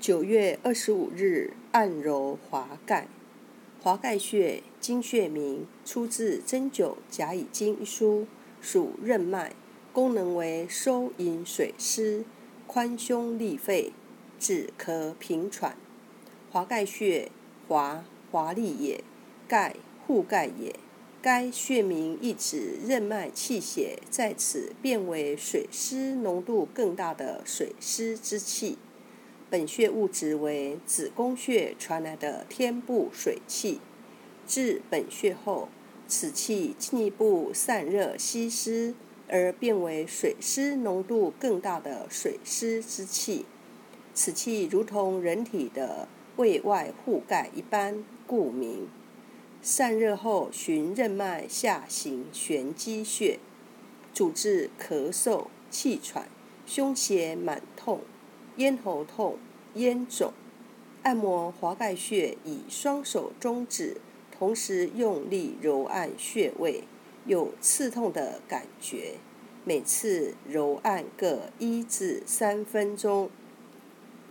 九月二十五日，按揉华盖。华盖穴，经穴名，出自《针灸甲乙经》一书，属任脉，功能为收引水湿，宽胸利肺，止咳平喘。华盖穴，华华丽也，盖护盖也。该穴名意指任脉气血在此变为水湿浓度更大的水湿之气。本穴物质为子宫穴传来的天部水气，至本穴后，此气进一步散热吸湿，而变为水湿浓度更大的水湿之气。此气如同人体的胃外护盖一般，故名。散热后，循任脉下行玄机穴，主治咳嗽、气喘、胸胁满痛。咽喉痛、咽肿，按摩华盖穴，以双手中指同时用力揉按穴位，有刺痛的感觉。每次揉按各一至三分钟。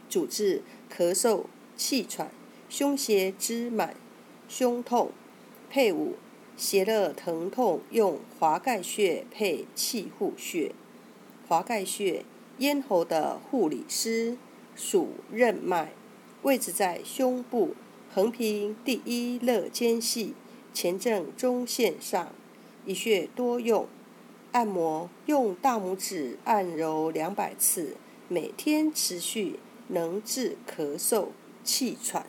主治咳嗽、气喘、胸胁之满、胸痛。配伍胁热疼痛，用华盖穴配气户穴。华盖穴。咽喉的护理师属任脉，位置在胸部横平第一肋间隙前正中线上，以穴多用。按摩用大拇指按揉两百次，每天持续，能治咳嗽、气喘。